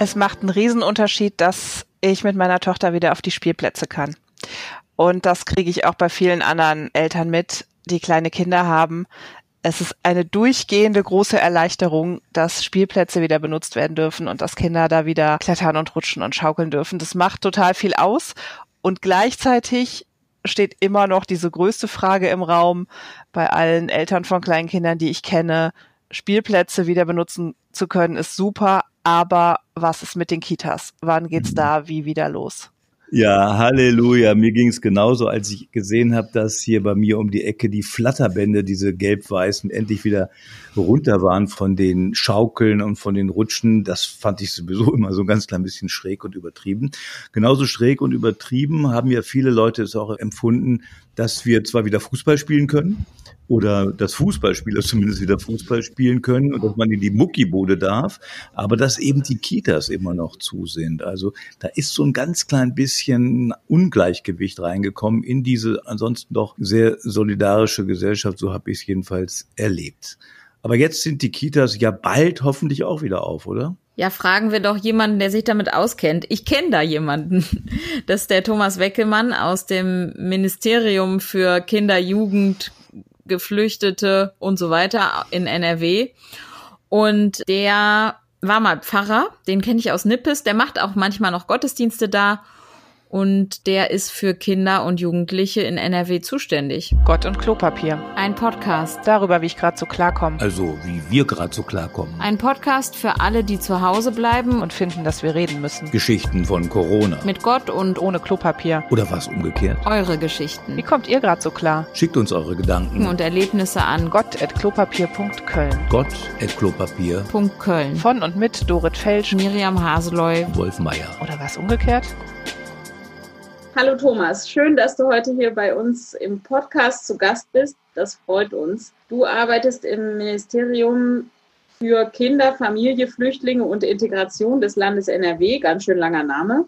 Es macht einen Riesenunterschied, dass ich mit meiner Tochter wieder auf die Spielplätze kann. Und das kriege ich auch bei vielen anderen Eltern mit, die kleine Kinder haben. Es ist eine durchgehende große Erleichterung, dass Spielplätze wieder benutzt werden dürfen und dass Kinder da wieder klettern und rutschen und schaukeln dürfen. Das macht total viel aus. Und gleichzeitig steht immer noch diese größte Frage im Raum bei allen Eltern von kleinen Kindern, die ich kenne. Spielplätze wieder benutzen zu können, ist super, aber was ist mit den Kitas? Wann geht's mhm. da wie wieder los? Ja, Halleluja. Mir ging es genauso, als ich gesehen habe, dass hier bei mir um die Ecke die Flatterbände, diese gelb-weißen, endlich wieder runter waren von den Schaukeln und von den Rutschen. Das fand ich sowieso immer so ein ganz klein bisschen schräg und übertrieben. Genauso schräg und übertrieben haben ja viele Leute es auch empfunden, dass wir zwar wieder Fußball spielen können, oder dass Fußballspieler zumindest wieder Fußball spielen können und dass man in die Muckibude darf, aber dass eben die Kitas immer noch zu sind. Also da ist so ein ganz klein bisschen Ungleichgewicht reingekommen in diese ansonsten doch sehr solidarische Gesellschaft, so habe ich es jedenfalls erlebt. Aber jetzt sind die Kitas ja bald hoffentlich auch wieder auf, oder? Ja, fragen wir doch jemanden, der sich damit auskennt. Ich kenne da jemanden. Das ist der Thomas Weckelmann aus dem Ministerium für Kinder, Jugend, Geflüchtete und so weiter in NRW. Und der war mal Pfarrer, den kenne ich aus Nippes, der macht auch manchmal noch Gottesdienste da und der ist für Kinder und Jugendliche in NRW zuständig. Gott und Klopapier. Ein Podcast. Darüber, wie ich gerade so klarkomme. Also, wie wir gerade so klarkommen. Ein Podcast für alle, die zu Hause bleiben und finden, dass wir reden müssen. Geschichten von Corona. Mit Gott und ohne Klopapier. Oder was umgekehrt. Eure Geschichten. Wie kommt ihr gerade so klar? Schickt uns eure Gedanken und Erlebnisse an gott.klopapier.köln. Gott.klopapier.köln. Von und mit Dorit Felsch, Miriam Haseloy, Wolf Meier. Oder was umgekehrt? Hallo Thomas, schön, dass du heute hier bei uns im Podcast zu Gast bist. Das freut uns. Du arbeitest im Ministerium für Kinder, Familie, Flüchtlinge und Integration des Landes NRW. Ganz schön langer Name.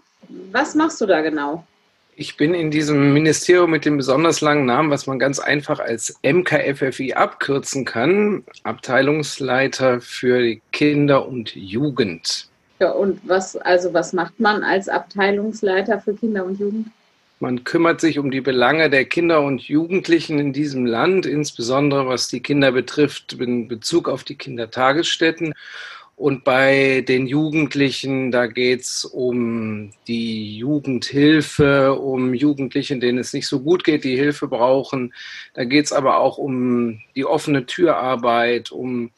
Was machst du da genau? Ich bin in diesem Ministerium mit dem besonders langen Namen, was man ganz einfach als MKFFI abkürzen kann, Abteilungsleiter für Kinder und Jugend. Ja, und was, also was macht man als Abteilungsleiter für Kinder und Jugend? Man kümmert sich um die Belange der Kinder und Jugendlichen in diesem Land, insbesondere was die Kinder betrifft, in Bezug auf die Kindertagesstätten. Und bei den Jugendlichen, da geht es um die Jugendhilfe, um Jugendliche, denen es nicht so gut geht, die Hilfe brauchen. Da geht es aber auch um die offene Türarbeit, um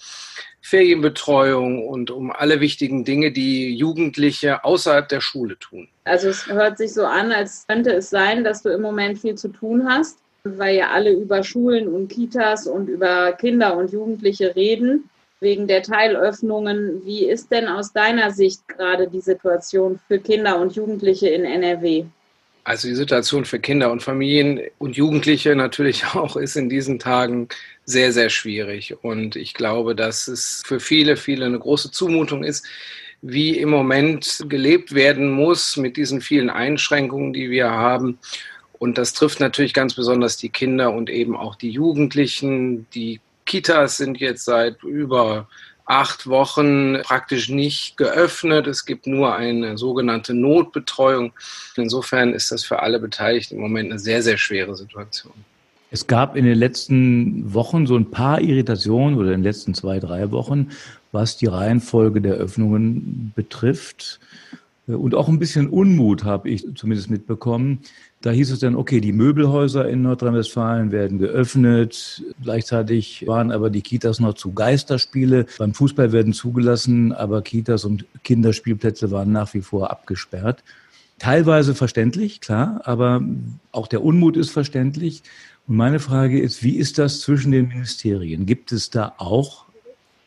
Ferienbetreuung und um alle wichtigen Dinge, die Jugendliche außerhalb der Schule tun. Also es hört sich so an, als könnte es sein, dass du im Moment viel zu tun hast, weil ja alle über Schulen und Kitas und über Kinder und Jugendliche reden, wegen der Teilöffnungen. Wie ist denn aus deiner Sicht gerade die Situation für Kinder und Jugendliche in NRW? Also die Situation für Kinder und Familien und Jugendliche natürlich auch ist in diesen Tagen sehr, sehr schwierig. Und ich glaube, dass es für viele, viele eine große Zumutung ist, wie im Moment gelebt werden muss mit diesen vielen Einschränkungen, die wir haben. Und das trifft natürlich ganz besonders die Kinder und eben auch die Jugendlichen. Die Kitas sind jetzt seit über acht Wochen praktisch nicht geöffnet. Es gibt nur eine sogenannte Notbetreuung. Insofern ist das für alle Beteiligten im Moment eine sehr, sehr schwere Situation. Es gab in den letzten Wochen so ein paar Irritationen oder in den letzten zwei, drei Wochen, was die Reihenfolge der Öffnungen betrifft. Und auch ein bisschen Unmut habe ich zumindest mitbekommen. Da hieß es dann, okay, die Möbelhäuser in Nordrhein-Westfalen werden geöffnet. Gleichzeitig waren aber die Kitas noch zu Geisterspiele. Beim Fußball werden zugelassen, aber Kitas und Kinderspielplätze waren nach wie vor abgesperrt. Teilweise verständlich, klar, aber auch der Unmut ist verständlich. Und meine Frage ist, wie ist das zwischen den Ministerien? Gibt es da auch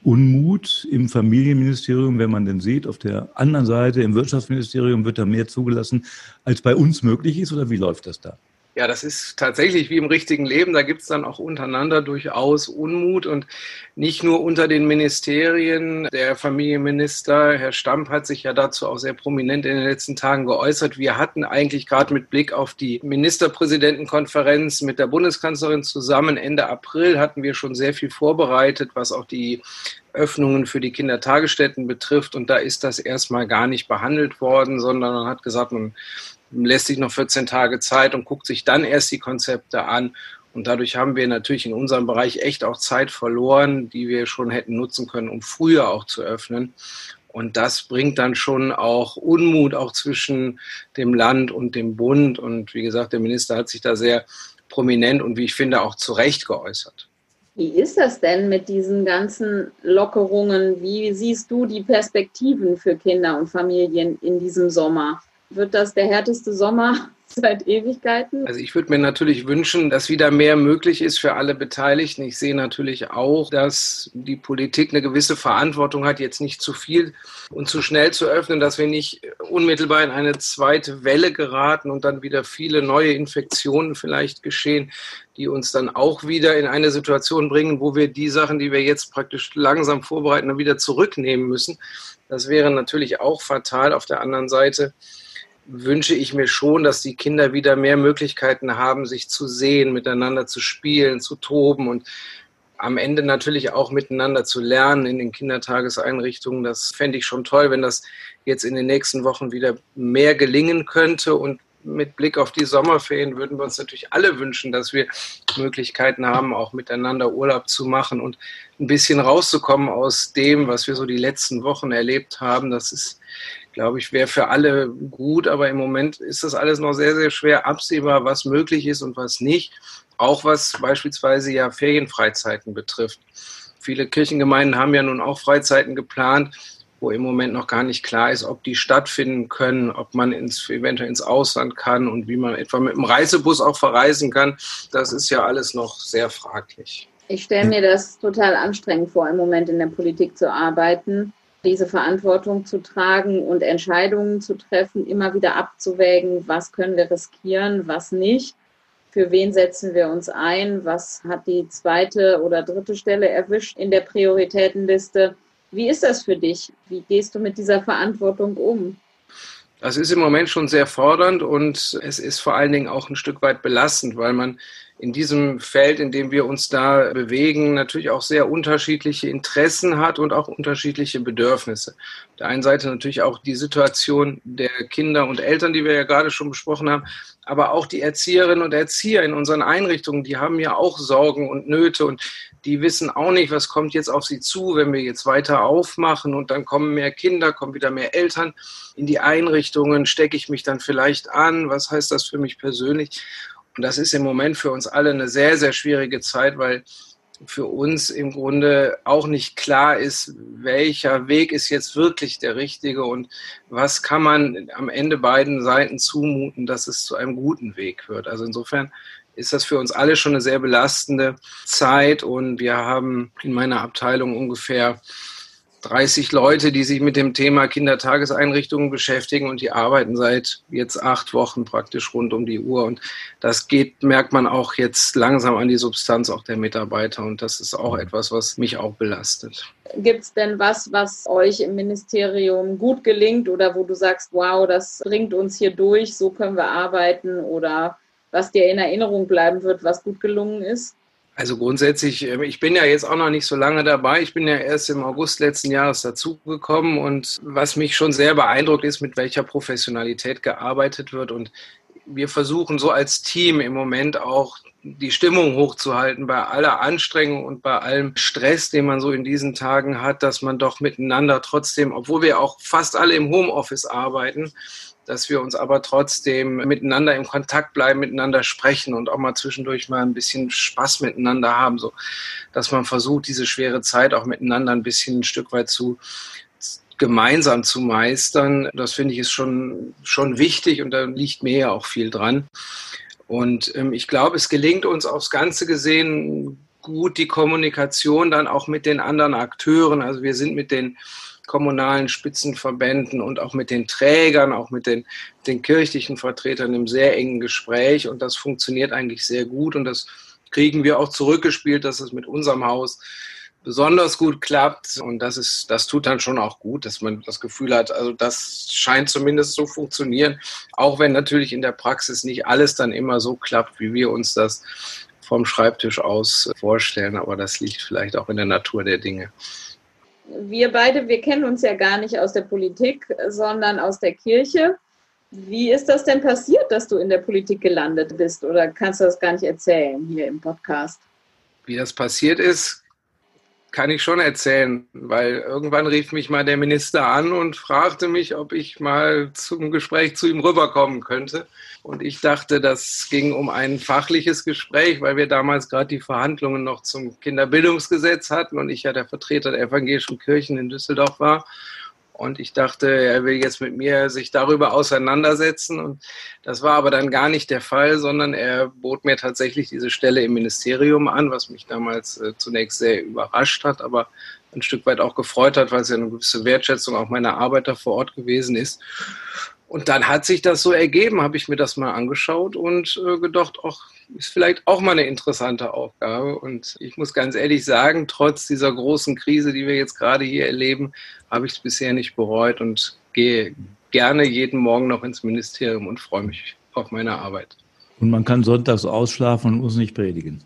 Unmut im Familienministerium, wenn man denn sieht, auf der anderen Seite im Wirtschaftsministerium wird da mehr zugelassen, als bei uns möglich ist, oder wie läuft das da? Ja, das ist tatsächlich wie im richtigen Leben. Da gibt es dann auch untereinander durchaus Unmut und nicht nur unter den Ministerien. Der Familienminister, Herr Stamp, hat sich ja dazu auch sehr prominent in den letzten Tagen geäußert. Wir hatten eigentlich gerade mit Blick auf die Ministerpräsidentenkonferenz mit der Bundeskanzlerin zusammen Ende April hatten wir schon sehr viel vorbereitet, was auch die Öffnungen für die Kindertagesstätten betrifft. Und da ist das erstmal gar nicht behandelt worden, sondern man hat gesagt, man lässt sich noch 14 Tage Zeit und guckt sich dann erst die Konzepte an. Und dadurch haben wir natürlich in unserem Bereich echt auch Zeit verloren, die wir schon hätten nutzen können, um früher auch zu öffnen. Und das bringt dann schon auch Unmut auch zwischen dem Land und dem Bund. Und wie gesagt, der Minister hat sich da sehr prominent und wie ich finde auch zu Recht geäußert. Wie ist das denn mit diesen ganzen Lockerungen? Wie siehst du die Perspektiven für Kinder und Familien in diesem Sommer? Wird das der härteste Sommer seit Ewigkeiten? Also ich würde mir natürlich wünschen, dass wieder mehr möglich ist für alle Beteiligten. Ich sehe natürlich auch, dass die Politik eine gewisse Verantwortung hat, jetzt nicht zu viel und zu schnell zu öffnen, dass wir nicht unmittelbar in eine zweite Welle geraten und dann wieder viele neue Infektionen vielleicht geschehen, die uns dann auch wieder in eine Situation bringen, wo wir die Sachen, die wir jetzt praktisch langsam vorbereiten, dann wieder zurücknehmen müssen. Das wäre natürlich auch fatal. Auf der anderen Seite wünsche ich mir schon, dass die Kinder wieder mehr Möglichkeiten haben, sich zu sehen, miteinander zu spielen, zu toben und am Ende natürlich auch miteinander zu lernen in den Kindertageseinrichtungen. Das fände ich schon toll, wenn das jetzt in den nächsten Wochen wieder mehr gelingen könnte. Und mit Blick auf die Sommerferien würden wir uns natürlich alle wünschen, dass wir Möglichkeiten haben, auch miteinander Urlaub zu machen und ein bisschen rauszukommen aus dem, was wir so die letzten Wochen erlebt haben. Das ist glaube ich, wäre für alle gut, aber im Moment ist das alles noch sehr, sehr schwer absehbar, was möglich ist und was nicht. Auch was beispielsweise ja Ferienfreizeiten betrifft. Viele Kirchengemeinden haben ja nun auch Freizeiten geplant, wo im Moment noch gar nicht klar ist, ob die stattfinden können, ob man ins, eventuell ins Ausland kann und wie man etwa mit dem Reisebus auch verreisen kann. Das ist ja alles noch sehr fraglich. Ich stelle mir das total anstrengend vor, im Moment in der Politik zu arbeiten diese Verantwortung zu tragen und Entscheidungen zu treffen, immer wieder abzuwägen, was können wir riskieren, was nicht, für wen setzen wir uns ein, was hat die zweite oder dritte Stelle erwischt in der Prioritätenliste. Wie ist das für dich? Wie gehst du mit dieser Verantwortung um? Das ist im Moment schon sehr fordernd und es ist vor allen Dingen auch ein Stück weit belastend, weil man in diesem Feld, in dem wir uns da bewegen, natürlich auch sehr unterschiedliche Interessen hat und auch unterschiedliche Bedürfnisse. Auf der einen Seite natürlich auch die Situation der Kinder und Eltern, die wir ja gerade schon besprochen haben, aber auch die Erzieherinnen und Erzieher in unseren Einrichtungen, die haben ja auch Sorgen und Nöte und die wissen auch nicht, was kommt jetzt auf sie zu, wenn wir jetzt weiter aufmachen und dann kommen mehr Kinder, kommen wieder mehr Eltern in die Einrichtungen, stecke ich mich dann vielleicht an, was heißt das für mich persönlich? Und das ist im Moment für uns alle eine sehr, sehr schwierige Zeit, weil für uns im Grunde auch nicht klar ist, welcher Weg ist jetzt wirklich der richtige und was kann man am Ende beiden Seiten zumuten, dass es zu einem guten Weg wird. Also insofern ist das für uns alle schon eine sehr belastende Zeit und wir haben in meiner Abteilung ungefähr 30 Leute, die sich mit dem Thema Kindertageseinrichtungen beschäftigen und die arbeiten seit jetzt acht Wochen praktisch rund um die Uhr. Und das geht, merkt man auch jetzt langsam an die Substanz auch der Mitarbeiter. Und das ist auch etwas, was mich auch belastet. Gibt es denn was, was euch im Ministerium gut gelingt oder wo du sagst, wow, das bringt uns hier durch, so können wir arbeiten oder was dir in Erinnerung bleiben wird, was gut gelungen ist? Also grundsätzlich, ähm, ich bin ja jetzt auch noch nicht so lange dabei. Ich bin ja erst im August letzten Jahres dazugekommen und was mich schon sehr beeindruckt ist, mit welcher Professionalität gearbeitet wird und wir versuchen so als Team im Moment auch die Stimmung hochzuhalten bei aller Anstrengung und bei allem Stress, den man so in diesen Tagen hat, dass man doch miteinander trotzdem, obwohl wir auch fast alle im Homeoffice arbeiten, dass wir uns aber trotzdem miteinander im Kontakt bleiben, miteinander sprechen und auch mal zwischendurch mal ein bisschen Spaß miteinander haben, so dass man versucht, diese schwere Zeit auch miteinander ein bisschen ein Stück weit zu gemeinsam zu meistern. Das finde ich ist schon, schon wichtig und da liegt mir ja auch viel dran. Und ähm, ich glaube, es gelingt uns aufs Ganze gesehen gut die Kommunikation dann auch mit den anderen Akteuren. Also wir sind mit den kommunalen Spitzenverbänden und auch mit den Trägern, auch mit den, den kirchlichen Vertretern im sehr engen Gespräch. Und das funktioniert eigentlich sehr gut. Und das kriegen wir auch zurückgespielt, dass es mit unserem Haus besonders gut klappt. Und das ist, das tut dann schon auch gut, dass man das Gefühl hat, also das scheint zumindest so funktionieren, auch wenn natürlich in der Praxis nicht alles dann immer so klappt, wie wir uns das vom Schreibtisch aus vorstellen. Aber das liegt vielleicht auch in der Natur der Dinge. Wir beide, wir kennen uns ja gar nicht aus der Politik, sondern aus der Kirche. Wie ist das denn passiert, dass du in der Politik gelandet bist? Oder kannst du das gar nicht erzählen hier im Podcast? Wie das passiert ist, kann ich schon erzählen, weil irgendwann rief mich mal der Minister an und fragte mich, ob ich mal zum Gespräch zu ihm rüberkommen könnte. Und ich dachte, das ging um ein fachliches Gespräch, weil wir damals gerade die Verhandlungen noch zum Kinderbildungsgesetz hatten und ich ja der Vertreter der evangelischen Kirchen in Düsseldorf war. Und ich dachte, er will jetzt mit mir sich darüber auseinandersetzen. Und das war aber dann gar nicht der Fall, sondern er bot mir tatsächlich diese Stelle im Ministerium an, was mich damals äh, zunächst sehr überrascht hat, aber ein Stück weit auch gefreut hat, weil es ja eine gewisse Wertschätzung auch meiner Arbeiter vor Ort gewesen ist. Und dann hat sich das so ergeben, habe ich mir das mal angeschaut und äh, gedacht, ach, ist vielleicht auch mal eine interessante Aufgabe. Und ich muss ganz ehrlich sagen, trotz dieser großen Krise, die wir jetzt gerade hier erleben, habe ich es bisher nicht bereut und gehe gerne jeden Morgen noch ins Ministerium und freue mich auf meine Arbeit. Und man kann sonntags ausschlafen und muss nicht predigen.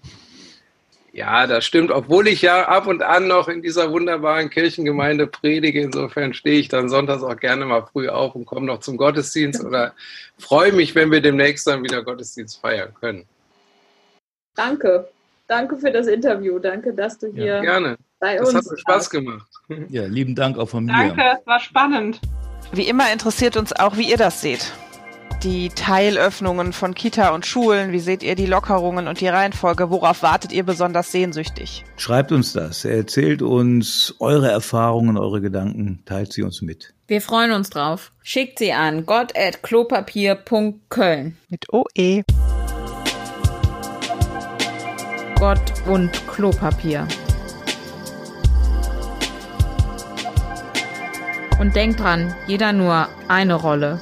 Ja, das stimmt, obwohl ich ja ab und an noch in dieser wunderbaren Kirchengemeinde predige. Insofern stehe ich dann sonntags auch gerne mal früh auf und komme noch zum Gottesdienst oder freue mich, wenn wir demnächst dann wieder Gottesdienst feiern können. Danke. Danke für das Interview. Danke, dass du hier ja, gerne. bei das uns Das hat mir Spaß gemacht. Ja, lieben Dank auch von mir. Danke, es war spannend. Wie immer interessiert uns auch, wie ihr das seht. Die Teilöffnungen von Kita und Schulen, wie seht ihr die Lockerungen und die Reihenfolge? Worauf wartet ihr besonders sehnsüchtig? Schreibt uns das, erzählt uns eure Erfahrungen, eure Gedanken, teilt sie uns mit. Wir freuen uns drauf. Schickt sie an gott.klopapier.köln. Mit OE. Gott und Klopapier. Und denkt dran, jeder nur eine Rolle.